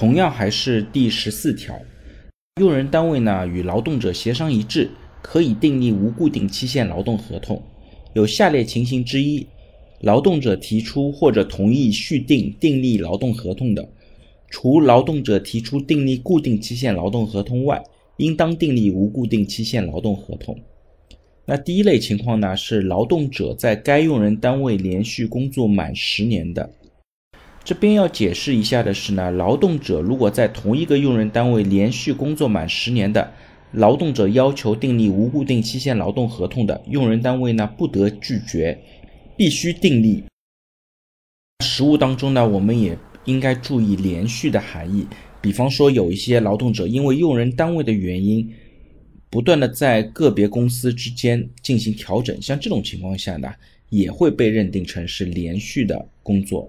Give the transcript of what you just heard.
同样还是第十四条，用人单位呢与劳动者协商一致，可以订立无固定期限劳动合同。有下列情形之一，劳动者提出或者同意续订订立劳动合同的，除劳动者提出订立固定期限劳动合同外，应当订立无固定期限劳动合同。那第一类情况呢，是劳动者在该用人单位连续工作满十年的。这边要解释一下的是呢，劳动者如果在同一个用人单位连续工作满十年的，劳动者要求订立无固定期限劳动合同的，用人单位呢不得拒绝，必须订立。实务当中呢，我们也应该注意连续的含义。比方说，有一些劳动者因为用人单位的原因，不断的在个别公司之间进行调整，像这种情况下呢，也会被认定成是连续的工作。